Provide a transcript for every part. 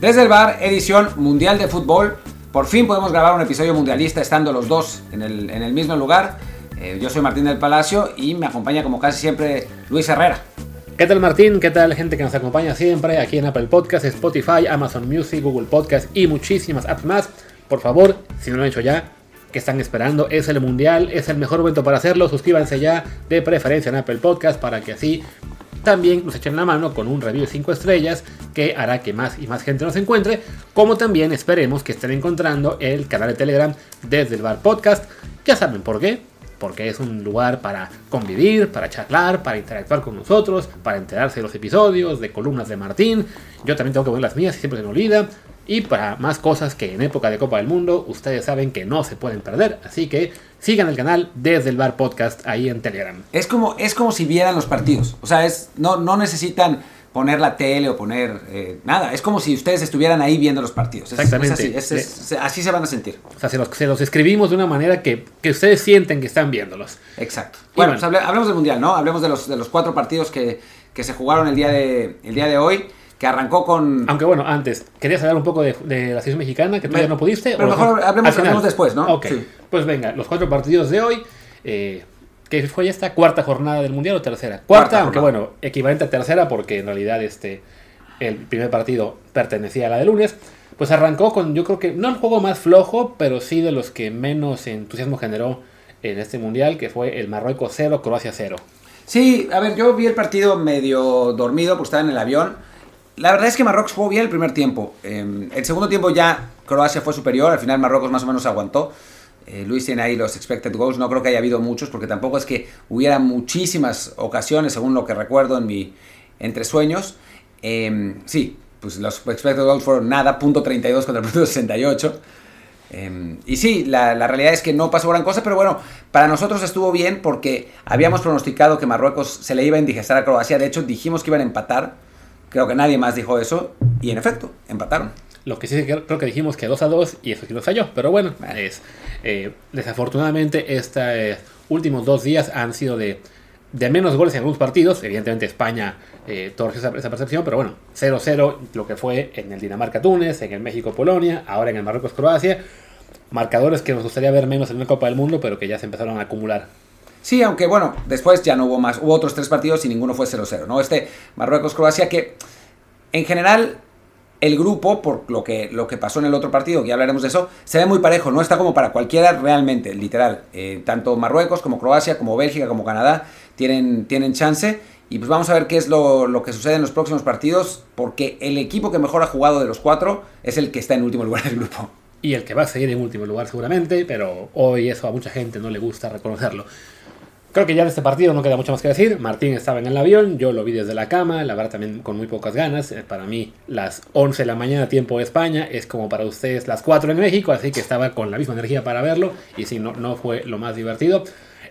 Desde el bar, edición mundial de fútbol. Por fin podemos grabar un episodio mundialista estando los dos en el, mismo lugar. Eh, yo soy Martín del Palacio y me acompaña como casi siempre Luis Herrera. ¿Qué tal Martín? ¿Qué tal gente que nos acompaña siempre aquí en Apple Podcast, Spotify, Amazon Music, Google Podcast y muchísimas apps más? Por favor, si no lo han hecho ya, que están esperando? Es el mundial, es el mejor momento para hacerlo. Suscríbanse ya de preferencia en Apple Podcast para que así también nos echen la mano con un review de 5 estrellas que hará que más y más gente nos encuentre, como también esperemos que estén encontrando el canal de Telegram desde el Bar Podcast. Ya saben por qué, porque es un lugar para convivir, para charlar, para interactuar con nosotros, para enterarse de los episodios, de columnas de Martín. Yo también tengo que ver las mías y siempre se me olvida. Y para más cosas que en época de Copa del Mundo ustedes saben que no se pueden perder. Así que sigan el canal desde el Bar Podcast ahí en Telegram. Es como, es como si vieran los partidos. O sea, es, no, no necesitan poner la tele o poner eh, nada. Es como si ustedes estuvieran ahí viendo los partidos. Es, Exactamente. Es así, es- es- así se van a sentir. O sea, se los, se los escribimos de una manera que, que ustedes sienten que están viéndolos. Exacto. Bueno, bueno. pues hable- hablemos del Mundial, ¿no? Hablemos de los, de los cuatro partidos que, que se jugaron el día, de, el día de hoy, que arrancó con... Aunque bueno, antes, ¿querías hablar un poco de, de la selección mexicana que todavía Me- no pudiste? pero ¿O mejor hablemos- hablemos después, ¿no? Ok, Sí. pues venga, los cuatro partidos de hoy. Eh, ¿Qué fue ya esta cuarta jornada del Mundial o tercera? Cuarta, Cuarta aunque jornada. bueno, equivalente a tercera porque en realidad este, el primer partido pertenecía a la de lunes. Pues arrancó con, yo creo que, no el juego más flojo, pero sí de los que menos entusiasmo generó en este Mundial, que fue el Marruecos 0, Croacia 0. Sí, a ver, yo vi el partido medio dormido porque estaba en el avión. La verdad es que Marruecos jugó bien el primer tiempo. Eh, el segundo tiempo ya Croacia fue superior, al final Marruecos más o menos aguantó. Eh, Luis tiene ahí los expected goals, no creo que haya habido muchos porque tampoco es que hubiera muchísimas ocasiones, según lo que recuerdo en mi entre sueños. Eh, sí, pues los expected goals fueron nada, punto 32 contra punto 68. Eh, y sí, la realidad es que no pasó gran cosa, pero bueno, para nosotros estuvo bien porque habíamos pronosticado que Marruecos se le iba a indigestar a Croacia. De hecho, dijimos que iban a empatar. Creo que nadie más dijo eso. Y en efecto, empataron. Lo que sí creo que dijimos que 2 a 2 y eso sí nos falló. Pero bueno, es, eh, desafortunadamente estos últimos dos días han sido de, de menos goles en algunos partidos. Evidentemente España eh, torció esa, esa percepción, pero bueno, 0-0 lo que fue en el Dinamarca-Túnez, en el México-Polonia, ahora en el Marruecos-Croacia. Marcadores que nos gustaría ver menos en una Copa del Mundo, pero que ya se empezaron a acumular. Sí, aunque bueno, después ya no hubo más. Hubo otros tres partidos y ninguno fue 0-0, ¿no? Este Marruecos-Croacia que en general el grupo, por lo que, lo que pasó en el otro partido, que ya hablaremos de eso, se ve muy parejo, no está como para cualquiera realmente, literal. Eh, tanto Marruecos como Croacia, como Bélgica, como Canadá tienen, tienen chance. Y pues vamos a ver qué es lo, lo que sucede en los próximos partidos, porque el equipo que mejor ha jugado de los cuatro es el que está en último lugar del grupo. y el que va a seguir en último lugar seguramente, pero hoy eso a mucha gente no le gusta reconocerlo. Creo que ya de este partido no queda mucho más que decir. Martín estaba en el avión, yo lo vi desde la cama, la verdad también con muy pocas ganas. Eh, Para mí las 11 de la mañana tiempo de España es como para ustedes las 4 en México, así que estaba con la misma energía para verlo y sí, no, no fue lo más divertido.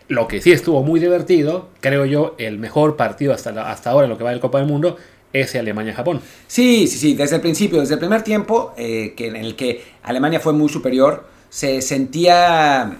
Lo que sí estuvo muy divertido, creo yo, el mejor partido hasta, hasta ahora en lo que va del Copa del Mundo, es Alemania-Japón. Sí, sí, sí, desde el principio, desde el primer tiempo, eh, que en el que Alemania fue muy superior, se sentía...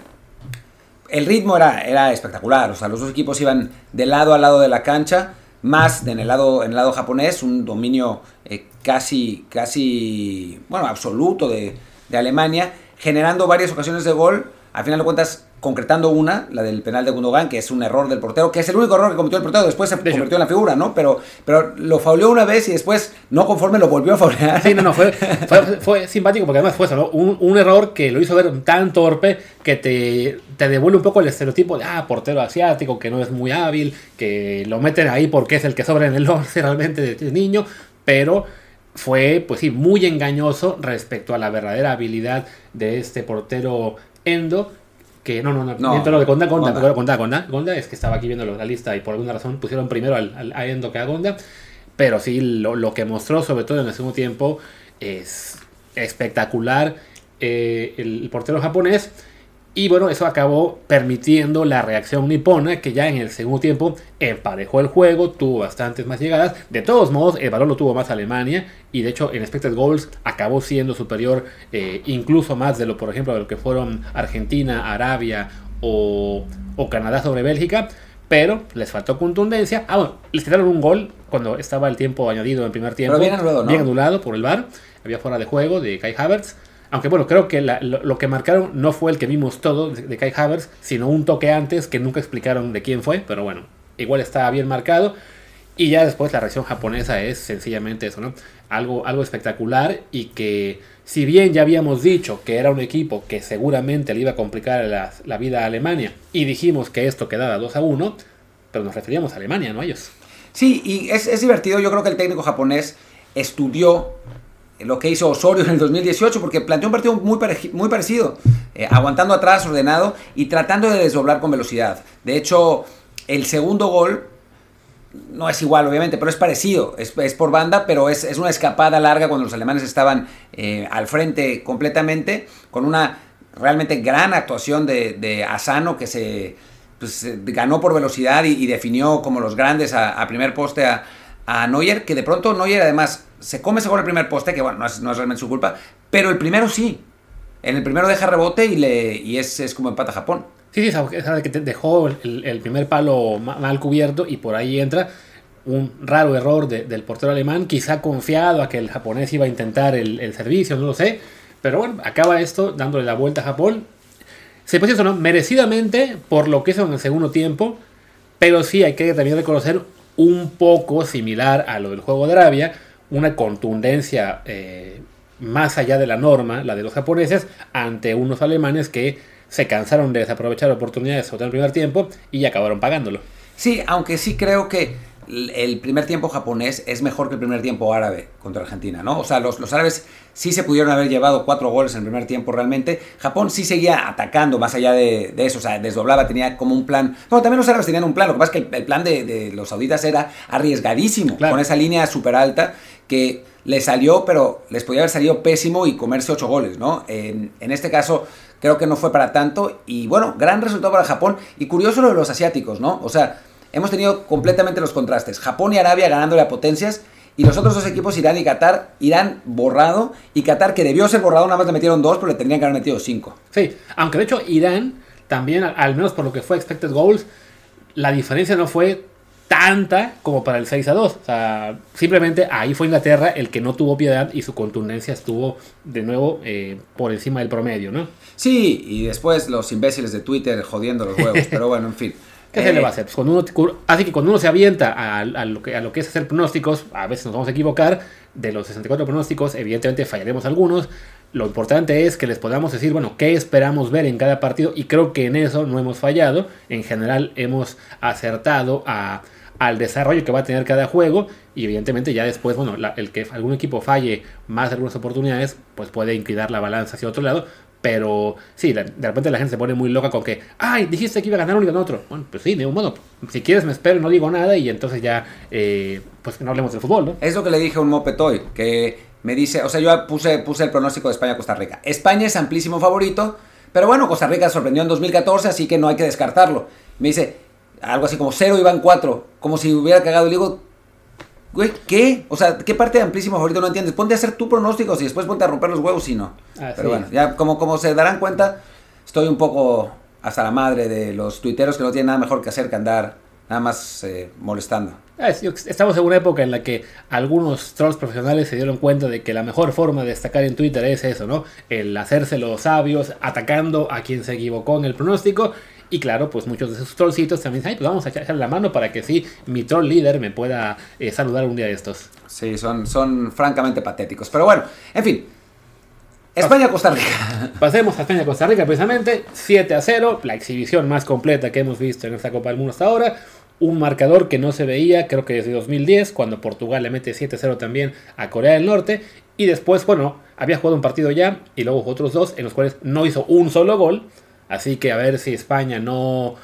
El ritmo era, era espectacular, o sea, los dos equipos iban de lado a lado de la cancha, más en el lado, en el lado japonés, un dominio eh, casi, casi, bueno, absoluto de, de Alemania, generando varias ocasiones de gol, al final de cuentas concretando una, la del penal de Gundogan, que es un error del portero, que es el único error que cometió el portero, después se De hecho. convirtió en la figura, ¿no? Pero, pero lo fauleó una vez y después, no conforme, lo volvió a faulear. Sí, no, no, fue, fue, fue simpático porque además fue eso, ¿no? Un, un error que lo hizo ver tan torpe que te, te devuelve un poco el estereotipo de, ah, portero asiático, que no es muy hábil, que lo meten ahí porque es el que sobra en el 11 realmente de niño, pero fue, pues sí, muy engañoso respecto a la verdadera habilidad de este portero Endo. Que no, no, no, No, miento lo de Gonda, Gonda, Gonda. Gonda, Gonda, Gonda, es que estaba aquí viendo la lista y por alguna razón pusieron primero al, al- a Endo que a Gonda. Pero sí, lo, lo que mostró, sobre todo en el segundo tiempo, es espectacular eh, el portero japonés. Y bueno, eso acabó permitiendo la reacción nipona, que ya en el segundo tiempo emparejó el juego, tuvo bastantes más llegadas. De todos modos, el balón lo tuvo más Alemania, y de hecho en expected goals acabó siendo superior eh, incluso más de lo, por ejemplo, de lo que fueron Argentina, Arabia o, o Canadá sobre Bélgica. Pero les faltó contundencia. Ah, bueno, les tiraron un gol cuando estaba el tiempo añadido en primer tiempo. bien anulado, ¿no? Bien anulado por el VAR. había fuera de juego de Kai Havertz. Aunque bueno, creo que lo, que marcaron no fue el que vimos todo de, Kai Havertz, sino un toque antes que nunca explicaron de quién fue, pero bueno, igual estaba bien marcado. Y ya después la reacción japonesa es sencillamente eso, ¿no? Algo, algo espectacular y que si bien ya habíamos dicho que era un equipo que seguramente le iba a complicar la, vida a Alemania y dijimos que esto quedaba 2 a 1, pero nos referíamos a Alemania, no a ellos. Sí, y es, es divertido, yo creo que el técnico japonés estudió lo que hizo Osorio en el 2018, porque planteó un partido muy, muy parecido, eh, aguantando atrás, ordenado y tratando de desdoblar con velocidad. De hecho, el segundo gol no es igual, obviamente, pero es parecido. Es, por banda, pero es, una escapada larga cuando los alemanes estaban eh, al frente completamente, con una realmente gran actuación de, Asano que se pues, ganó por velocidad y, definió como los grandes a, primer poste a Neuer, que de pronto Neuer además se come ese gol el primer poste, que bueno, no es, realmente su culpa, pero el primero sí. En el primero deja rebote y, le, y es, es como empata Japón. Sí, sí, es que dejó el, primer palo mal cubierto y por ahí entra un raro error del portero alemán, quizá confiado a que el japonés iba a intentar el, servicio, no lo sé. Pero bueno, acaba esto dándole la vuelta a Japón. Se puede ¿no? Merecidamente por lo que hizo en el segundo tiempo, pero sí hay que también reconocer un poco similar a lo del juego de Arabia, una contundencia eh, más allá de la norma, la de los japoneses, ante unos alemanes que se cansaron de desaprovechar oportunidades sobre el primer tiempo y acabaron pagándolo. Sí, aunque sí creo que el primer tiempo japonés es mejor que el primer tiempo árabe contra Argentina, ¿no? O sea, los, los, árabes sí se pudieron haber llevado cuatro goles en el primer tiempo realmente. Japón sí seguía atacando más allá de, eso, o sea, desdoblaba, tenía como un plan. No, también los árabes tenían un plan, lo que pasa es que el, plan de, los sauditas era arriesgadísimo, con esa línea súper alta que le salió, pero les podía haber salido pésimo y comerse ocho goles, ¿no? En, en este caso creo que no fue para tanto y bueno, gran resultado para Japón y curioso lo de los asiáticos, ¿no? O sea, hemos tenido completamente los contrastes. Japón y Arabia ganándole a potencias y los otros dos equipos, Irán y Qatar, Irán borrado y Qatar que debió ser borrado, nada más le metieron dos, pero le tendrían que haber metido cinco. Sí, aunque de hecho Irán también, al menos por lo que fue expected goals, la diferencia no fue tanta como para el 6 a 2. O sea, simplemente ahí fue Inglaterra el que no tuvo piedad y su contundencia estuvo de nuevo eh, por encima del promedio, ¿no? Sí, y después los imbéciles de Twitter jodiendo los huevos, pero bueno, en fin. ¿Qué se le va a hacer? Pues cuando uno, así que cuando uno se avienta a, lo que, a lo que es hacer pronósticos, a veces nos vamos a equivocar. De los 64 pronósticos, evidentemente fallaremos algunos. Lo importante es que les podamos decir, bueno, qué esperamos ver en cada partido. Y creo que en eso no hemos fallado. En general hemos acertado a, al desarrollo que va a tener cada juego. Y evidentemente ya después, bueno, el que algún equipo falle más de algunas oportunidades, pues puede inclinar la balanza hacia otro lado. Pero sí, de repente la gente se pone muy loca con que, ay, dijiste que iba a ganar uno y ganó otro. Bueno, pues sí, de un modo, si quieres me espero, no digo nada y entonces ya, eh, pues no hablemos del fútbol, ¿no? Es lo que le dije a un mopetoy, que me dice, o sea, yo puse, puse el pronóstico de España-Costa Rica. España es amplísimo favorito, pero bueno, Costa Rica sorprendió en 2014, así que no hay que descartarlo. Me dice, algo así como cero iban cuatro, como si hubiera cagado. Y digo, Güey, ¿qué? O sea, ¿qué parte de amplísimo favorito no entiendes? Ponte a hacer tu pronóstico y después ponte a romper los huevos y no. Pero bueno, ya como, como se darán cuenta, estoy un poco hasta la madre de los tuiteros que no tienen nada mejor que hacer que andar nada más eh, molestando. Ah, estamos en una época en la que algunos trolls profesionales se dieron cuenta de que la mejor forma de destacar en Twitter es eso, ¿no? El hacerse los sabios atacando a quien se equivocó en el pronóstico y claro, pues muchos de esos trollcitos también dicen, pues vamos a echarle la mano para que sí, mi troll líder me pueda eh, saludar un día de estos. Sí, son, son francamente patéticos. Pero bueno, en fin. España-Costa Rica. Pasemos a España-Costa Rica precisamente. 7 a 0, la exhibición más completa que hemos visto en esta Copa del Mundo hasta ahora. Un marcador que no se veía, creo que desde 2010, cuando Portugal le mete 7-0 también a Corea del Norte. Y después, bueno, había jugado un partido ya y luego otros dos en los cuales no hizo un solo gol. Así que a ver si España no,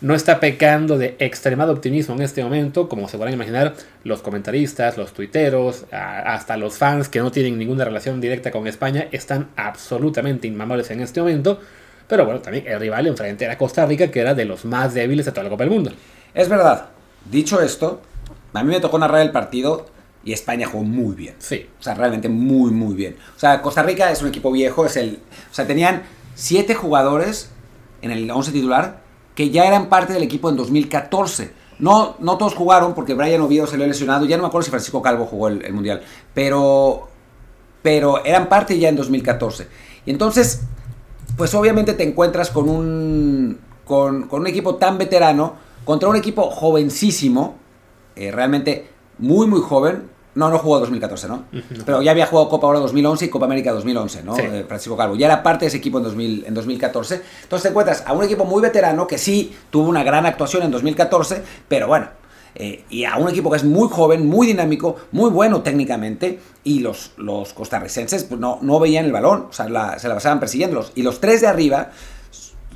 no está pecando de extremado optimismo en este momento, como se podrán imaginar los comentaristas, los tuiteros, hasta los fans que no tienen ninguna relación directa con España, están absolutamente inmamables en este momento. Pero bueno, también el rival enfrente era Costa Rica, que era de los más débiles de toda la Copa del Mundo. Es verdad. Dicho esto, a mí me tocó narrar el partido y España jugó muy bien. Sí. O sea, realmente muy, muy bien. O sea, Costa Rica es un equipo viejo, es el... O sea, tenían siete jugadores en el 11 titular que ya eran parte del equipo en 2014. No, no todos jugaron porque Brian Oviedo ha lesionado. Ya no me acuerdo si Francisco Calvo jugó el, Mundial. Pero pero eran parte ya en 2014. Y entonces, pues obviamente te encuentras con un, con, con un equipo tan veterano contra un equipo jovencísimo, eh, realmente muy, muy joven. No, no jugó 2014, ¿no? Pero ya había jugado Copa Oro 2011 y Copa América 2011, ¿no? Sí. Eh, Francisco Calvo. Ya era parte de ese equipo en, 2000, en 2014. Entonces te encuentras a un equipo muy veterano que sí tuvo una gran actuación en 2014, pero bueno, eh, y a un equipo que es muy joven, muy dinámico, muy bueno técnicamente, y los, los costarricenses pues, no, no veían el balón, o sea, la- se la pasaban persiguiéndolos. Y los tres de arriba,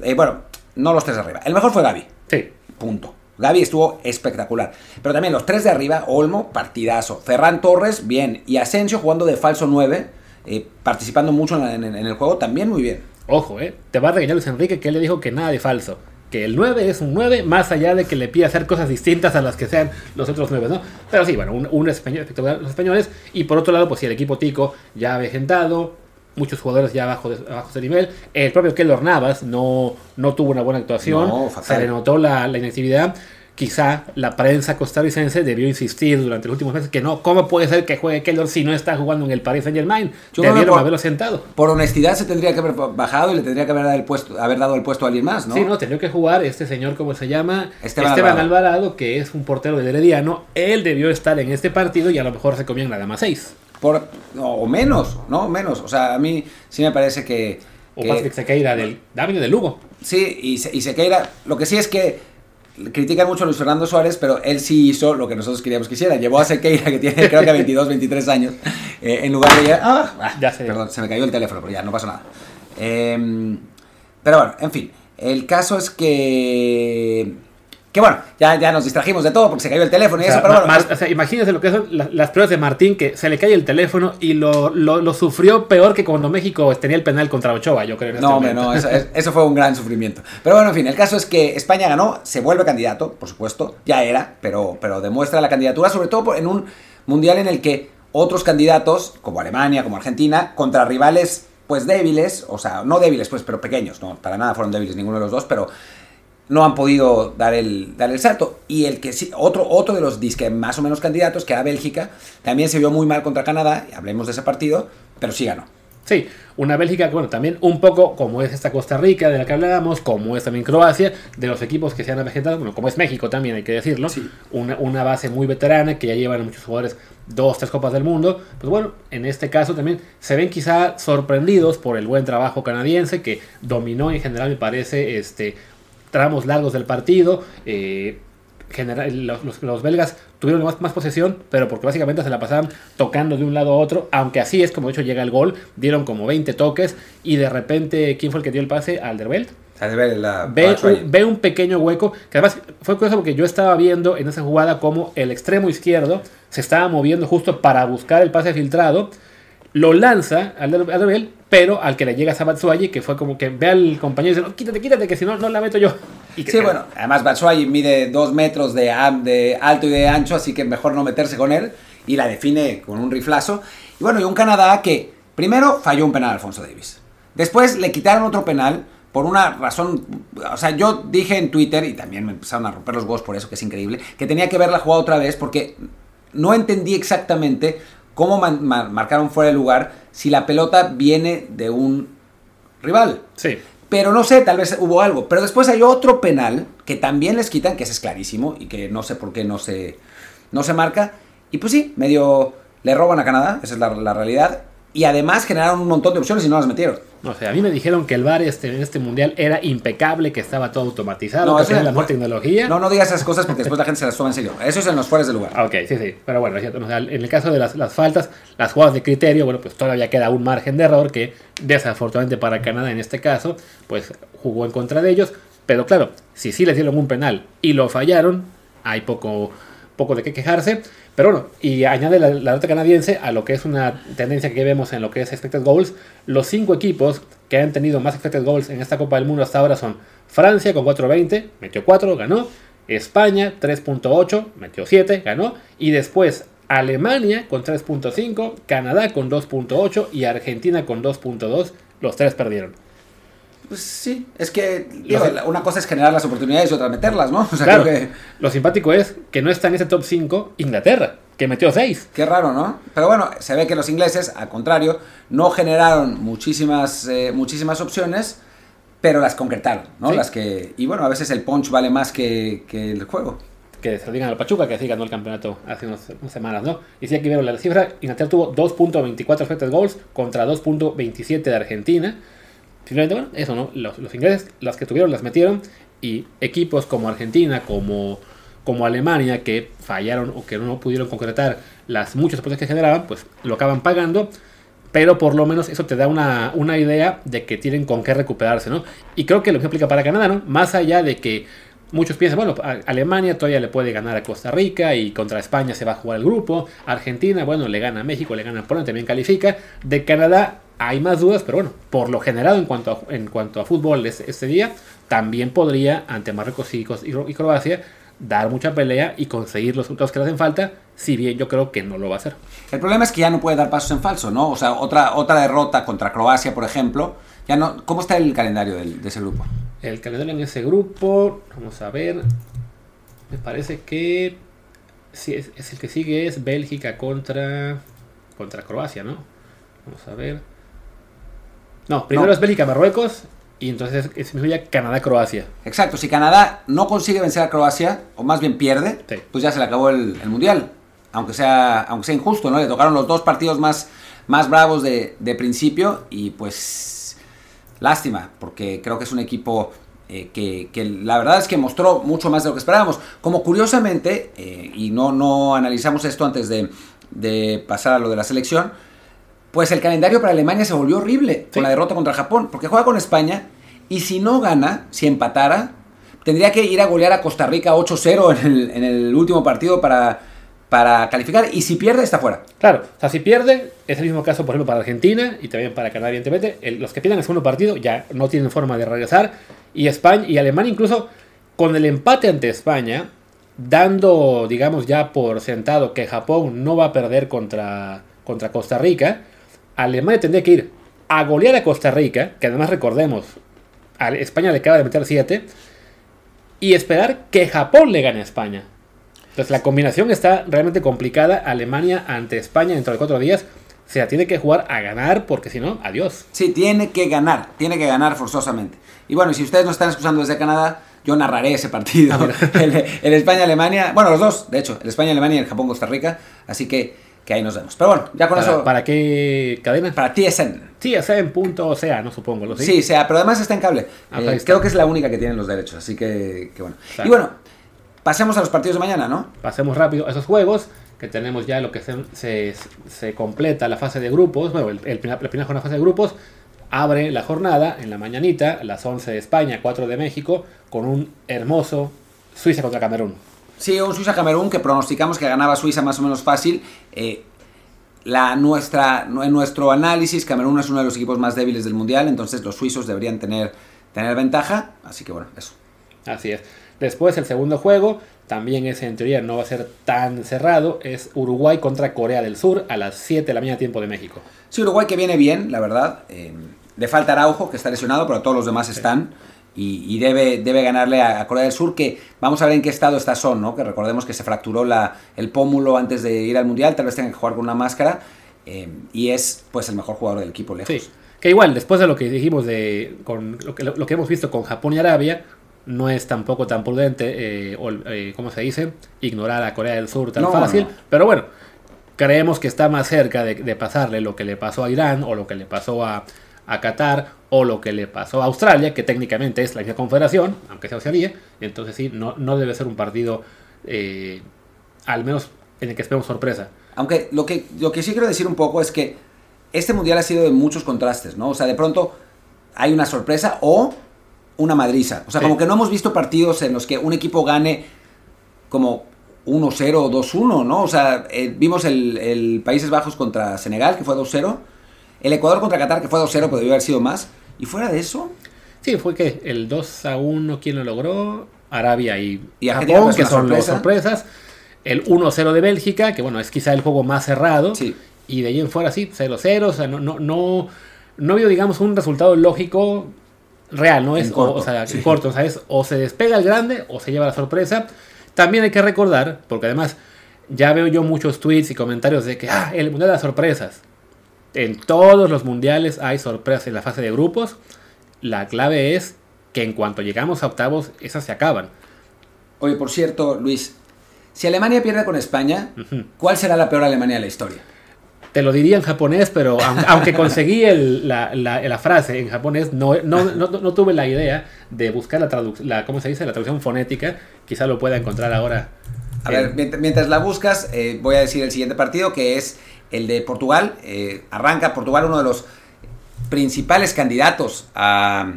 eh, bueno, no los tres de arriba, el mejor fue Gaby, Sí. punto. Gaby estuvo espectacular. Pero también los tres de arriba, Olmo, partidazo. Ferran Torres, bien. Y Asensio jugando de falso 9, eh, participando mucho en, el juego, también muy bien. Ojo, ¿eh? Te va a regañar Luis Enrique que él le dijo que nada de falso. Que el 9 es un 9, más allá de que le pida hacer cosas distintas a las que sean los otros 9, ¿no? Pero sí, bueno, un, español espectacular los españoles. Y por otro lado, pues sí, el equipo tico ya avejentado, muchos jugadores ya abajo de, abajo de nivel. El propio Keylor Navas no, no tuvo una buena actuación. No, fatal. se le notó la, la inactividad. Quizá la prensa costarricense debió insistir durante los últimos meses que no, ¿cómo puede ser que juegue Keylor si no está jugando en el Paris Saint Germain? Yo Debieron por- haberlo sentado. Por honestidad se tendría que haber bajado y le tendría que haber dado el, puesto, haber dado el puesto a alguien más, ¿no? Sí, no, tenía que jugar este señor, ¿cómo se llama? Esteban Esteban, Alvarado. Alvarado. que es un portero del Herediano. Él debió estar en este partido y a lo mejor se comían nada más seis. Por, o menos, ¿no? Menos. O sea, a mí sí me parece que... O que- Patrick Sequeira del David de Lugo. Sí, y, Se- y Sequeira, lo que sí es que critican mucho a Luis Fernando Suárez, pero él sí hizo lo que nosotros queríamos que hiciera. Llevó a Sequeira, que tiene creo que 22, 23 años, eh, en lugar de ya... Ah, ah, Ya sé. Perdón, se me cayó el teléfono, pero ya, no pasa nada. Em, pero bueno, en fin, el caso es que... Que bueno, ya, ya nos distrajimos de todo porque se cayó el teléfono y O sea, eso, pero bueno... más- o sea, imagínense lo que son la- las pruebas de Martín, que se le cae el teléfono y lo, lo- lo sufrió peor que cuando México tenía el penal contra Ochoa, yo creo. en este No, hombre, no, eso, es- eso fue un gran sufrimiento. Pero bueno, en fin, el caso es que España ganó, se vuelve candidato, por supuesto, ya era, pero, pero demuestra la candidatura, sobre todo en un mundial en el que otros candidatos, como Alemania, como Argentina, contra rivales pues débiles, o sea, no débiles, pues, pero pequeños, no, para nada fueron débiles ninguno de los dos, pero no han podido dar el, dar el salto. Y el que sí, otro, otro de los disque más o menos candidatos, que era Bélgica, también se vio muy mal contra Canadá, hablemos de ese partido, pero sí ganó. Sí, una Bélgica que, bueno, también un poco como es esta Costa Rica de la que hablábamos, como es también Croacia, de los equipos que se han avejentado, bueno, como es México también, hay que decirlo, Sí. una, una base muy veterana que ya llevan a muchos jugadores dos, tres copas del mundo. Pues bueno, en este caso también se ven quizá sorprendidos por el buen trabajo canadiense que dominó en general, me parece, este tramos largos del partido. eh, general, los, los- los belgas tuvieron más, más posesión, pero porque básicamente se la pasaban tocando de un lado a otro, aunque así es como de hecho llega el gol, dieron como 20 toques y de repente, ¿quién fue el que dio el pase? De ver la- Ve, un, ve un pequeño hueco, que además fue curioso porque yo estaba viendo en esa jugada como el extremo izquierdo se estaba moviendo justo para buscar el pase filtrado, lo lanza al Alderweireld, pero al que le llega a Batshuayi, que fue como que ve al compañero y dice, no, quítate, quítate, que si no, no la meto yo. Y que- Sí, bueno, además Batshuayi mide dos metros de, de alto y de ancho, así que mejor no meterse con él. Y la define con un riflazo. Y bueno, y un Canadá que primero falló un penal a Alfonso Davis. Después le quitaron otro penal por una razón. O sea, yo dije en Twitter, y también me empezaron a romper los huevos por eso, que es increíble, que tenía que verla jugada otra vez porque no entendí exactamente cómo man- mar- marcaron fuera de lugar si la pelota viene de un rival. Sí. Pero no sé, tal vez hubo algo. Pero después hay otro penal que también les quitan, que ese es clarísimo y que no sé por qué no se, no se marca. Y pues sí, medio le roban a Canadá, esa es la, la realidad. Y además generaron un montón de opciones y no las metieron. No sé, a mí me dijeron que el VAR este, en este mundial era impecable, que estaba todo automatizado, No, que tenía la mejor tecnología. No, no digas esas cosas porque después la gente se las toma en serio. Eso es en los fueres de lugar. Ok, sí, sí. Pero bueno, en el caso de las, las faltas, las jugadas de criterio, bueno, pues todavía queda un margen de error que desafortunadamente para Canadá en este caso, pues jugó en contra de ellos. Pero claro, si sí les dieron un penal y lo fallaron, hay poco, poco de qué quejarse. Pero bueno, y añade la, la nota canadiense a lo que es una tendencia que vemos en lo que es expected goals. Los cinco equipos que han tenido más expected goals en esta Copa del Mundo hasta ahora son Francia con 4.20, metió 4, ganó. España 3.8, metió 7, ganó. Y después Alemania con 3.5, Canadá con 2.8 y Argentina con 2.2. Los tres perdieron. Pues sí, es que digo, una cosa es generar las oportunidades y otra meterlas, ¿no? O sea, Claro, creo que... lo simpático es que no está en ese top 5 Inglaterra. que metió 6. Qué raro, ¿no? Pero bueno, se ve que los ingleses, al contrario, no generaron muchísimas, eh, muchísimas opciones, pero las concretaron, ¿no? Sí. Las que, y bueno, a veces el punch vale más que, que el juego. Que se lo digan al Pachuca, que así ganó el campeonato hace unas, unas semanas, ¿no? Y sí, aquí veo la cifra. Inglaterra tuvo 2.24 expected goals contra 2.27 de Argentina. Simplemente, bueno, eso, ¿no? Los, los ingleses, las que tuvieron, las metieron. Y equipos como Argentina, como, como Alemania, que fallaron o que no pudieron concretar las muchas oportunidades que generaban, pues lo acaban pagando. Pero por lo menos eso te da una, una idea de que tienen con qué recuperarse, ¿no? Y creo que lo que aplica para Canadá, ¿no? Más allá de que muchos piensan, bueno, Alemania todavía le puede ganar a Costa Rica y contra España se va a jugar el grupo. Argentina, bueno, le gana a México, le gana a Polonia, también califica. De Canadá hay más dudas, pero bueno, por lo generado en cuanto a, en cuanto a fútbol este, día, también podría, ante Marruecos y, y Croacia, dar mucha pelea y conseguir los resultados que le hacen falta, si bien yo creo que no lo va a hacer. El problema es que ya no puede dar pasos en falso, ¿no? O sea, otra, otra derrota contra Croacia, por ejemplo. Ya no, ¿Cómo está el calendario del- de ese grupo? El calendario en ese grupo, vamos a ver. Me parece que sí, es, es el que sigue es Bélgica contra contra Croacia, ¿no? Vamos a ver. No, primero No. es Bélgica Marruecos y entonces es mismo ya Canadá Croacia. Exacto, si Canadá no consigue vencer a Croacia, o más bien pierde, Sí. pues ya se le acabó el, el Mundial. Aunque sea, aunque sea injusto, ¿no? Le tocaron los dos partidos más, más bravos de, de principio y pues lástima, porque creo que es un equipo eh, que, que la verdad es que mostró mucho más de lo que esperábamos. Como curiosamente, eh, y no, no analizamos esto antes de, de pasar a lo de la selección, pues el calendario para Alemania se volvió horrible Sí. con la derrota contra Japón, porque juega con España y si no gana, si empatara, tendría que ir a golear a Costa Rica 8-0 en el, en el último partido para, para calificar y si pierde está fuera. Claro, o sea, si pierde, es el mismo caso, por ejemplo, para Argentina y también para Canadá, evidentemente. El- los que pierdan el segundo partido ya no tienen forma de regresar. Y España y Alemania, incluso con el empate ante España, dando, digamos, ya por sentado que Japón no va a perder contra, contra Costa Rica, Alemania tendría que ir a golear a Costa Rica, que además recordemos, a España le acaba de meter 7, y esperar que Japón le gane a España. Entonces la combinación está realmente complicada. Alemania ante España dentro de cuatro días se la tiene que jugar a ganar porque si no, adiós. Sí, tiene que ganar, tiene que ganar forzosamente. Y bueno, si ustedes nos están escuchando desde Canadá, yo narraré ese partido. el, el España-Alemania, bueno, los dos, de hecho, el España-Alemania y el Japón-Costa Rica. Así que, que ahí nos vemos. Pero bueno, ya con ¿Para, eso, ¿para qué cadena? para TSN. Sí, sea en punto sea, no supongo. ¿lo Sí, sea, pero además está en cable. Ah, Eh, ahí está. creo que es la única que tiene los derechos, así que, que bueno. Claro. Y bueno, pasemos a los partidos de mañana, ¿no? Pasemos rápido a esos juegos, que tenemos ya lo que se, se, se completa la fase de grupos. Bueno, el, el, la primera jornada fase de grupos abre la jornada en la mañanita, a las 11 de España, 4 de México, con un hermoso Suiza contra Camerún. Sí, un Suiza-Camerún que pronosticamos que ganaba Suiza más o menos fácil. Eh, la nuestra, en nuestro análisis, Camerún es uno de los equipos más débiles del Mundial, entonces los suizos deberían tener, tener ventaja. Así que bueno, eso. Así es. Después el segundo juego, también ese en teoría no va a ser tan cerrado, es Uruguay contra Corea del Sur a las 7 de la mañana tiempo de México. Sí, Uruguay que viene bien, la verdad. Eh, le falta Araujo, que está lesionado, pero todos los demás están. Y, y debe, debe ganarle a, a Corea del Sur, que vamos a ver en qué estado está Son, ¿no? Que recordemos que se fracturó la, el pómulo antes de ir al Mundial, tal vez tenga que jugar con una máscara. eh, y es pues el mejor jugador del equipo lejos. Sí, que igual, después de lo que dijimos de con lo que, lo que hemos visto con Japón y Arabia, no es tampoco tan prudente, eh, o, eh, ¿cómo se dice? Ignorar a Corea del Sur tan No, fácil. no. Pero bueno, creemos que está más cerca de, de pasarle lo que le pasó a Irán, o lo que le pasó a, a Qatar, o lo que le pasó a Australia, que técnicamente es la misma confederación, aunque sea Oceanía. Entonces sí, no, no debe ser un partido, eh, al menos en el que esperemos sorpresa. Aunque lo que, lo que sí quiero decir un poco es que este mundial ha sido de muchos contrastes, ¿no? O sea, de pronto hay una sorpresa o una madriza. O sea, Sí. como que no hemos visto partidos en los que un equipo gane como 1-0 o 2-1, ¿no? O sea, eh, vimos el, el Países Bajos contra Senegal, que fue 2-0. El Ecuador contra Qatar, que fue 2-0, pero debió haber sido más. Y fuera de eso, Sí, fue que el 2 a 1, ¿quién lo logró? Arabia y, Y Japón, que son las sorpresa. sorpresas. El 1-0 de Bélgica, que bueno, es quizá el juego más cerrado. Sí. Y de ahí en fuera, sí, 0-0. O sea, no, no, no, no veo, digamos, un resultado lógico real, ¿no? Es, En o- corto, o, sea, en corto, o sea, es o se despega el grande o se lleva la sorpresa. También hay que recordar, porque además ya veo yo muchos tweets y comentarios de que, ah, el mundial de las sorpresas. En todos los mundiales hay sorpresas en la fase de grupos. La clave es que en cuanto llegamos a octavos, esas se acaban. Oye, por cierto, Luis, si Alemania pierde con España, ¿cuál será la peor Alemania de la historia? Te lo diría en japonés, pero aunque conseguí la, frase en japonés, no, no, tuve la idea de buscar la, traducción, ¿cómo se dice? la traducción fonética. Quizá lo pueda encontrar ahora. A ver, mientras la buscas, eh, voy a decir el siguiente partido, que es el de Portugal. Eh, arranca Portugal, uno de los principales candidatos a,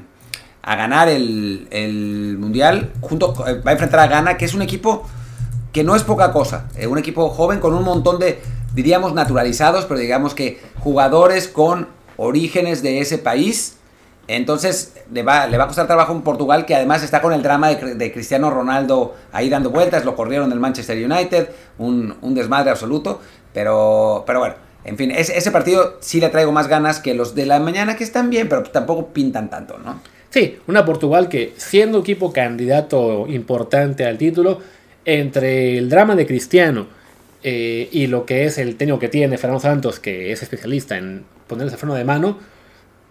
ganar el, Mundial. Junto, eh, va a enfrentar a Ghana, que es un equipo que no es poca cosa. Un equipo joven con un montón de, diríamos, naturalizados, pero digamos que jugadores con orígenes de ese país. Entonces le va, le va a costar trabajo en Portugal, que además está con el drama de, Cristiano Ronaldo ahí dando vueltas. Lo corrieron del Manchester United, un, un desmadre absoluto. Pero, pero bueno, en fin, ese, ese, partido sí le traigo más ganas que los de la mañana, que están bien, pero tampoco pintan tanto, ¿no? Sí, una Portugal que siendo equipo candidato importante al título, entre el drama de Cristiano eh, y lo que es el tenio que tiene Fernando Santos, que es especialista en ponerse freno de mano,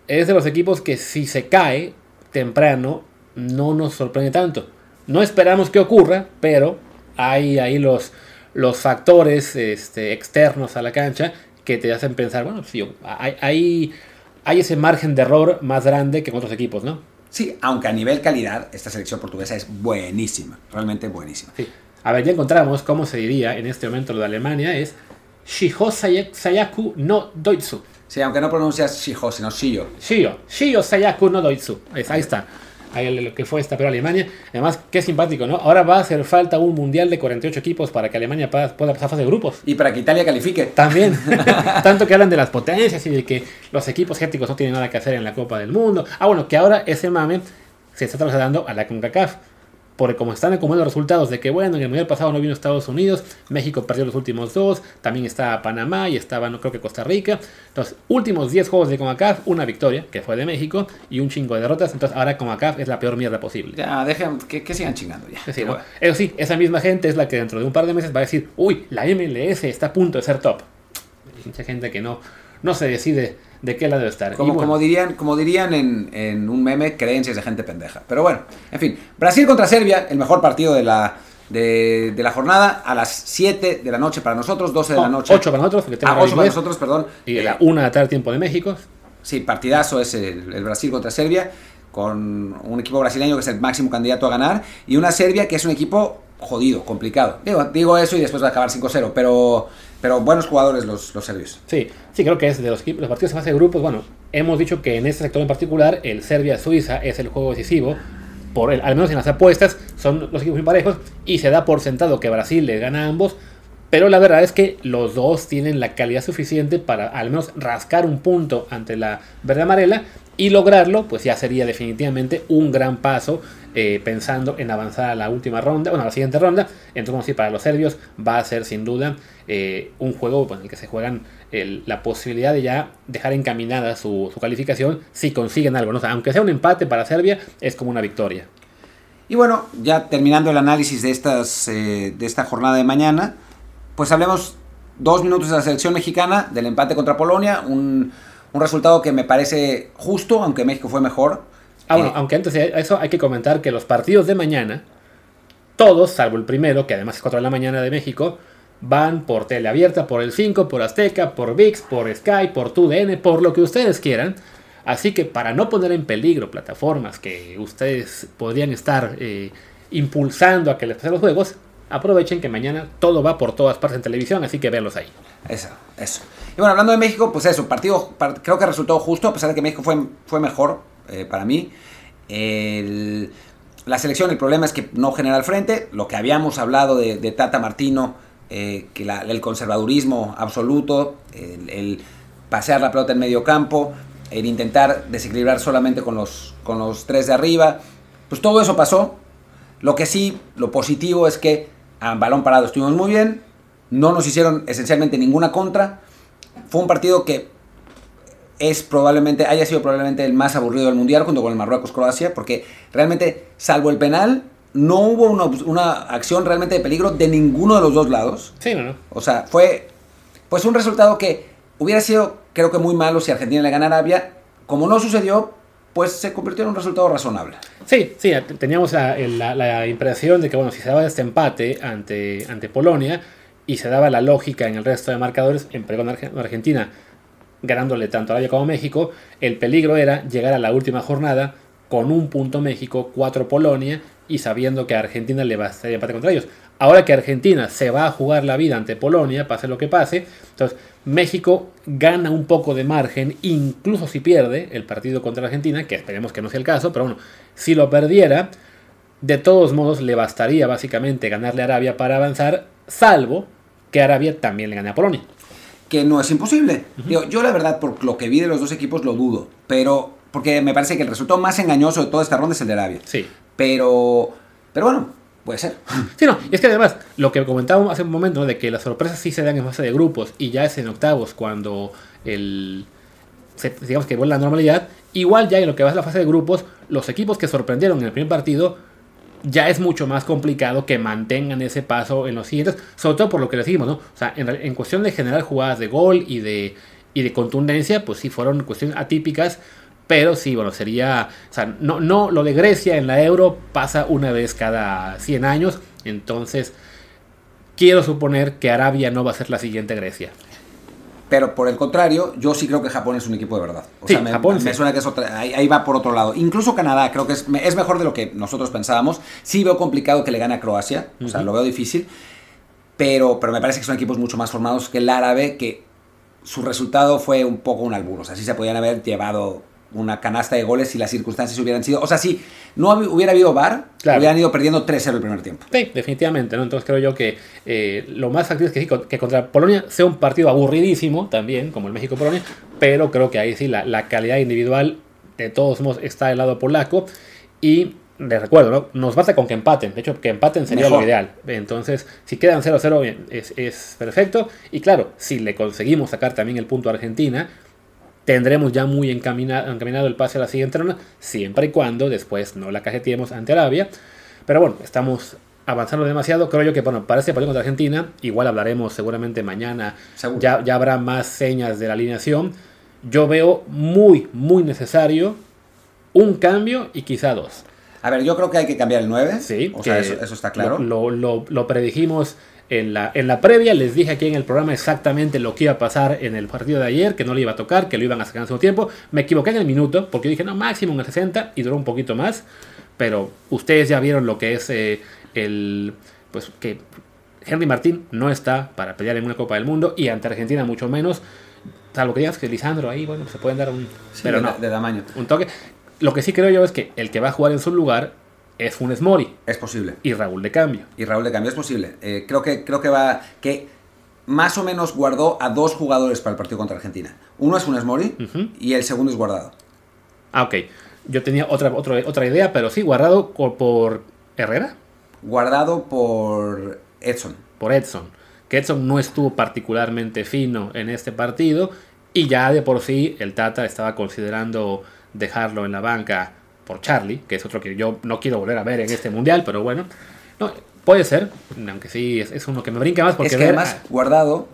es de los equipos que si se cae temprano no nos sorprende tanto. No esperamos que ocurra, pero hay ahí los, los factores este, externos a la cancha que te hacen pensar, bueno, sí, hay, hay, ese margen de error más grande que en otros equipos, ¿no? Sí, aunque a nivel calidad, esta selección portuguesa es buenísima, realmente buenísima. Sí. A ver, ya encontramos cómo se diría en este momento lo de Alemania, es Shiho Sayaku no Doitsu. Sí, aunque no pronuncias Shiho, sino Shio. Shio, Shio Sayaku no Doitsu. Ahí está lo que fue esta pero Alemania. Además, qué simpático, ¿no? Ahora va a hacer falta un mundial de 48 equipos para que Alemania pueda, pasar fase de grupos. Y para que Italia califique. También. Tanto que hablan de las potencias y de que los equipos asiáticos no tienen nada que hacer en la Copa del Mundo. Ah, bueno, que ahora ese mame se está trasladando a la CONCACAF porque como están acumulando resultados de que, bueno, en el mundial pasado no vino Estados Unidos, México perdió los últimos dos, también está Panamá y estaba, no creo que Costa Rica. Entonces, últimos 10 juegos de CONCACAF, una victoria, que fue de México, y un chingo de derrotas. Entonces, ahora CONCACAF es la peor mierda posible. Ya, dejen que, sigan chingando ya. Eso sí, esa misma gente es la que dentro de un par de meses va a decir, uy, la MLS está a punto de ser top. mucha gente que no, no se decide de qué lado estar. Como, como dirían, como dirían en, un meme, creencias de gente pendeja. Pero bueno, en fin. Brasil contra Serbia, el mejor partido de la, de, la jornada, a las 7 de la noche para nosotros, 12 de la noche. 8 para nosotros, ah, 8 para nosotros, perdón. Y a la 1 de la tarde, tiempo de México. Sí, partidazo es el, el Brasil contra Serbia, con un equipo brasileño que es el máximo candidato a ganar, y una Serbia que es un equipo jodido, complicado. Digo, digo eso y después va a acabar 5-0, pero pero buenos jugadores los, los serbios. Sí, sí, creo que es de los, los partidos de fase de grupos. Bueno, hemos dicho que en este sector en particular, el Serbia-Suiza es el juego decisivo. Por el, al menos en las apuestas, son los equipos muy parejos. Y se da por sentado que Brasil le gana a ambos. Pero la verdad es que los dos tienen la calidad suficiente para al menos rascar un punto ante la verde amarela y lograrlo, pues ya sería definitivamente un gran paso eh, pensando en avanzar a la última ronda, bueno, a la siguiente ronda. Entonces, sí, para los serbios va a ser sin duda eh, un juego en el que se juegan la posibilidad de ya dejar encaminada su, calificación si consiguen algo. ¿no? aunque sea un empate para Serbia, es como una victoria. Y bueno, ya terminando el análisis de, estas, eh, de esta jornada de mañana, pues hablemos dos minutos de la selección mexicana, del empate contra Polonia, un, resultado que me parece justo, aunque México fue mejor. Ah, eh, aunque antes de eso hay que comentar que los partidos de mañana, todos, salvo el primero, que además es 4 de la mañana de México, van por teleabierta, por el 5, por Azteca, por VIX, por Sky, por TUDN, por lo que ustedes quieran. Así que para no poner en peligro plataformas que ustedes podrían estar eh, impulsando a que les pasen los juegos, aprovechen que mañana todo va por todas partes en televisión, así que véanlos ahí. Eso, eso. Y bueno, hablando de México, pues eso, partido creo que resultó justo, a pesar de que México fue, fue mejor eh, para mí. la selección, el problema es que no genera el frente, lo que habíamos hablado de, Tata Martino, eh, que el conservadurismo absoluto, el, pasear la pelota en medio campo, el intentar desequilibrar solamente con los, con los tres de arriba, pues todo eso pasó. Lo que sí, lo positivo es que a balón parado estuvimos muy bien, no nos hicieron esencialmente ninguna contra. Fue un partido que es probablemente, haya sido probablemente el más aburrido del mundial junto con el Marruecos-Croacia, porque realmente, salvo el penal, no hubo una, una acción realmente de peligro de ninguno de los dos lados. Sí, no, no. O sea, fue pues un resultado que hubiera sido, creo que muy malo si Argentina le gana a Arabia. Como no sucedió, pues se convirtió en un resultado razonable. Sí, sí, teníamos la, impresión de que, bueno, si se daba este empate ante, ante Polonia y se daba la lógica en el resto de marcadores, en con Arge- Argentina ganándole tanto a Arabia como a México, el peligro era llegar a la última jornada con un punto México, cuatro Polonia y sabiendo que a Argentina le va a hacer empate contra ellos. Ahora que Argentina se va a jugar la vida ante Polonia, pase lo que pase, entonces México gana un poco de margen, incluso si pierde el partido contra Argentina, que esperemos que no sea el caso, pero bueno, si lo perdiera, de todos modos le bastaría básicamente ganarle a Arabia para avanzar, salvo que Arabia también le gane a Polonia. que no es imposible. Digo, yo la verdad, por lo que vi de los dos equipos, lo dudo. Pero, porque me parece que el resultado más engañoso de toda esta ronda es el de Arabia. Sí. Pero, pero bueno, puede ser. Sí, no, es que además, lo que comentábamos hace un momento, ¿no? de que las sorpresas sí se dan en fase de grupos y ya es en octavos cuando el se- digamos que vuelve la normalidad, igual ya en lo que va a la fase de grupos, los equipos que sorprendieron en el primer partido ya es mucho más complicado que mantengan ese paso en los siguientes, sobre todo por lo que decimos, ¿no? O sea, en, en cuestión de generar jugadas de gol y de, y de contundencia, pues sí fueron cuestiones atípicas, pero sí, bueno, sería, o sea, no, no, lo de Grecia en la Euro pasa una vez cada 100 años, entonces quiero suponer que Arabia no va a ser la siguiente Grecia. Pero por el contrario, yo sí creo que Japón es un equipo de verdad. O Sí, sea, me, Japón me suena que es otra, ahí, ahí va por otro lado. Incluso Canadá creo que es, es mejor de lo que nosotros pensábamos. Sí veo complicado que le gane a Croacia, o sea, lo veo difícil. Pero, pero me parece que son equipos mucho más formados que el árabe, que su resultado fue un poco un albur. O sea, sí se podían haber llevado una canasta de goles si las circunstancias hubieran sido... O sea, si no hubiera habido VAR, Claro. hubieran ido perdiendo 3-0 el primer tiempo. Sí, definitivamente, ¿no? Entonces creo yo que eh, lo más factible es que, sí, que contra Polonia sea un partido aburridísimo también, como el México-Polonia, pero creo que ahí sí la, la calidad individual de todos modos está del lado polaco y les recuerdo, ¿no? Nos basta con que empaten, de hecho que empaten sería Mejor. lo ideal. Entonces, si quedan 0-0 bien, es, es perfecto y claro, si le conseguimos sacar también el punto a Argentina, tendremos ya muy encamina- encaminado el pase a la siguiente ronda, siempre y cuando después no la cajeteemos ante Arabia. Pero bueno, estamos avanzando demasiado. Creo yo que, bueno, para este partido contra Argentina, igual hablaremos seguramente mañana, Seguro. ya, ya habrá más señas de la alineación. Yo veo muy, muy necesario un cambio y quizá dos. A ver, yo creo que hay que cambiar el 9. Sí, o sea, eso, eso está claro. Lo, lo- lo- lo predijimos en la, en la previa, les dije aquí en el programa exactamente lo que iba a pasar en el partido de ayer, que no le iba a tocar, que lo iban a sacar en su tiempo. Me equivoqué en el minuto, porque dije, no, máximo en el 60 y duró un poquito más. Pero ustedes ya vieron lo que es eh, el. Pues que Henry Martín no está para pelear en una Copa del Mundo y ante Argentina mucho menos. Salvo que digas que Lisandro ahí, bueno, se pueden dar un. Sí, pero de, no, de tamaño. un toque. Lo que sí creo yo es que el que va a jugar en su lugar es Funes Mori Es posible. y Raúl de cambio. Y Raúl de cambio es posible. Eh, creo, que, creo que va. que más o menos guardó a dos jugadores para el partido contra Argentina. Uno es Funes Mori y el segundo es guardado. Ah, ok. Yo tenía otra, otra, otra idea, pero sí, guardado por, por Herrera, Guardado por Edson. por Edson. Que Edson no estuvo particularmente fino en este partido y ya de por sí el Tata estaba considerando dejarlo en la banca por Charlie, que es otro que yo no quiero volver a ver en este mundial, pero bueno. No, puede ser, aunque sí es, es uno que me brinca más porque es que ver además, guardado.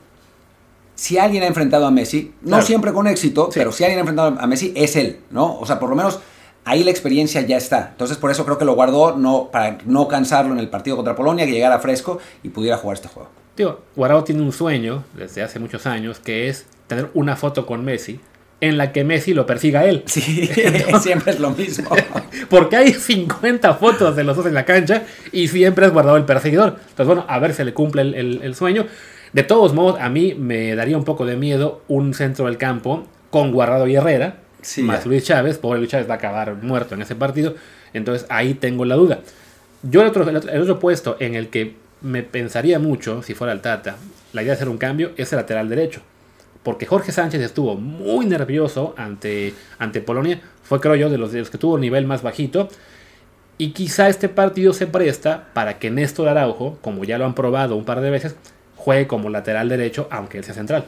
Si alguien ha enfrentado a Messi, no Claro. siempre con éxito, Sí. pero si alguien ha enfrentado a Messi, es él, ¿no? O sea, por lo menos ahí la experiencia ya está. Entonces, por eso creo que lo guardó no, para no cansarlo en el partido contra Polonia, que llegara fresco y pudiera jugar este juego. Digo, Guardado tiene un sueño desde hace muchos años que es tener una foto con Messi en la que Messi lo persiga a él. Sí, siempre es lo mismo. Porque hay 50 fotos de los dos en la cancha y siempre es guardado el perseguidor. Entonces, bueno, a ver si le cumple el, el- el sueño. De todos modos, a mí me daría un poco de miedo un centro del campo con Guardado y Herrera, Sí, más. Luis Chávez. Pobre Luis Chávez va a acabar muerto en ese partido. Entonces, ahí tengo la duda. Yo el otro, el otro- el otro puesto en el que me pensaría mucho, si fuera el Tata, la idea de hacer un cambio, es el lateral derecho. Porque Jorge Sánchez estuvo muy nervioso ante, ante Polonia. Fue, creo yo, de los, de los que tuvo nivel más bajito. Y quizá este partido se presta para que Néstor Araujo, como ya lo han probado un par de veces, juegue como lateral derecho, aunque él sea central.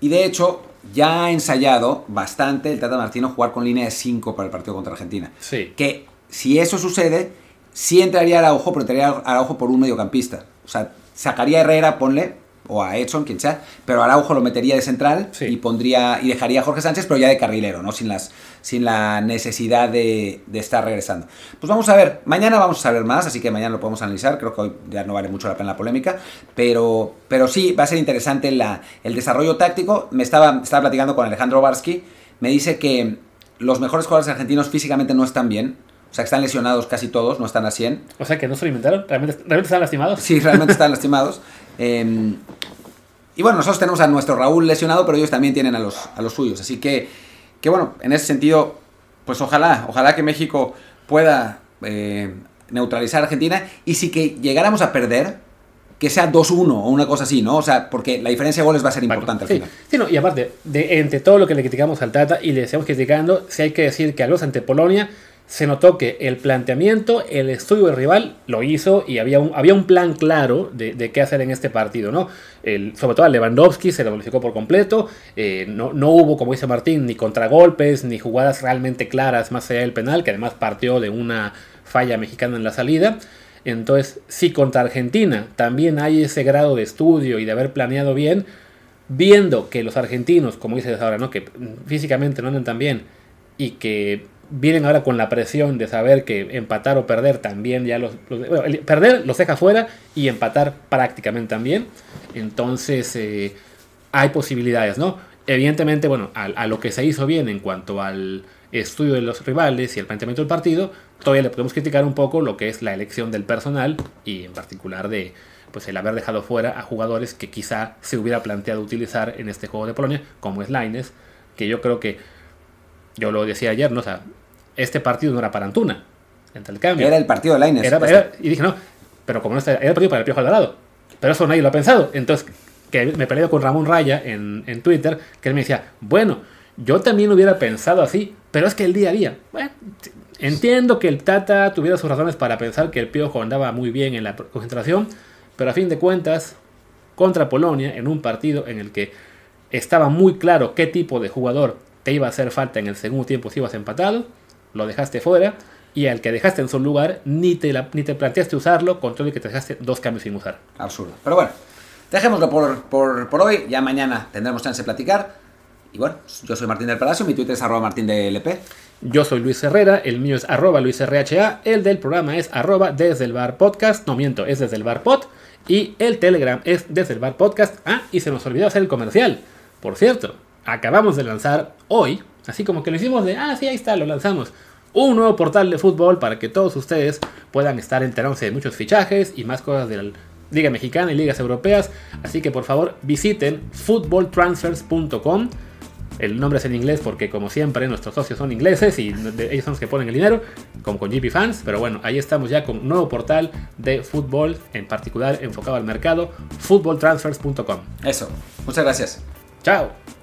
Y de hecho, ya ha ensayado bastante el Tata Martino jugar con línea de 5 para el partido contra Argentina. Sí. Que si eso sucede, sí entraría Araujo, pero entraría Araujo por un mediocampista. O sea, sacaría Herrera, ponle, o a Edson, quien sea, pero Araujo lo metería de central Sí. y pondría y dejaría a Jorge Sánchez, pero ya de carrilero, ¿no? Sin las sin la necesidad de, de estar regresando. Pues vamos a ver, mañana vamos a saber más, así que mañana lo podemos analizar, creo que hoy ya no vale mucho la pena la polémica, pero, pero sí, va a ser interesante la, el desarrollo táctico. Me estaba, estaba platicando con Alejandro Barsky, me dice que los mejores jugadores argentinos físicamente no están bien, sea, que están lesionados casi todos, no están a 100. O sea que no se lo inventaron, realmente, realmente están lastimados. Sí, realmente están lastimados. Eh, y bueno, nosotros tenemos a nuestro Raúl lesionado, pero ellos también tienen a los, a los suyos. Así que, que bueno, en ese sentido, pues ojalá, ojalá que México pueda eh, neutralizar a Argentina. Y si que llegáramos a perder, que sea 2-1 o una cosa así, ¿no? O sea, porque la diferencia de goles va a ser importante al sí, final. sí, no, y aparte, de, entre todo lo que le criticamos al Tata y le estamos criticando, sí hay que decir que al menos ante Polonia se notó que el planteamiento, el estudio del rival lo hizo y había un, había un plan claro de, qué hacer en este partido, ¿no? Sobre todo a Lewandowski se lo modificó por completo, eh, no, no hubo, como dice Martín, ni contragolpes, ni jugadas realmente claras más allá del penal, que además partió de una falla mexicana en la salida. Entonces, si contra Argentina también hay ese grado de estudio y de haber planeado bien, viendo que los argentinos, como dices ahora, ¿no? que físicamente no andan tan bien y que vienen ahora con la presión de saber que empatar o perder también ya los, bueno, perder los deja fuera y empatar prácticamente también. Entonces eh, hay posibilidades, ¿no? Evidentemente, bueno, a, a lo que se hizo bien en cuanto al estudio de los rivales y el planteamiento del partido, todavía le podemos criticar un poco lo que es la elección del personal y en particular de pues el haber dejado fuera a jugadores que quizá se hubiera planteado utilizar en este juego de Polonia, como es Laines, que yo creo que yo lo decía ayer, ¿no? O sea, este partido no era para Antuna, entre el cambio. Era el partido de Lainez. Era- era- y dije, no, pero como no está, era el partido para el Piojo Alvarado. Pero eso nadie lo ha pensado. Entonces, que me peleé con Ramón Raya en, en Twitter, que él me decía, bueno, yo también hubiera pensado así, pero es que el día a día. Bueno, entiendo que el Tata tuviera sus razones para pensar que el Piojo andaba muy bien en la concentración, pero a fin de cuentas, contra Polonia, en un partido en el que estaba muy claro qué tipo de jugador te iba a hacer falta en el segundo tiempo si ibas empatado, lo dejaste fuera y al que dejaste en su lugar ni te, la- ni te planteaste usarlo con todo y que te dejaste dos cambios sin usar. Absurdo. Pero bueno, dejémoslo por, por, por hoy. Ya mañana tendremos chance de platicar. Y bueno, yo soy Martín del Palacio, mi Twitter es arroba martín de LP. Yo soy Luis Herrera, el mío es arroba luisrha, el del programa es arroba desde el bar podcast, no miento, es desde el bar pod, y el telegram es desde el bar podcast. Ah, y se nos olvidó hacer el comercial. Por cierto, acabamos de lanzar hoy, así como que lo hicimos de, ah, sí, ahí está, lo lanzamos. Un nuevo portal de fútbol para que todos ustedes puedan estar enterándose de muchos fichajes y más cosas de la Liga Mexicana y ligas europeas. Así que por favor visiten footballtransfers.com. El nombre es en inglés porque, como siempre, nuestros socios son ingleses y ellos son los que ponen el dinero, como con GP Fans. Pero bueno, ahí estamos ya con un nuevo portal de fútbol, en particular enfocado al mercado, footballtransfers.com. Eso. Muchas gracias. ¡Chao!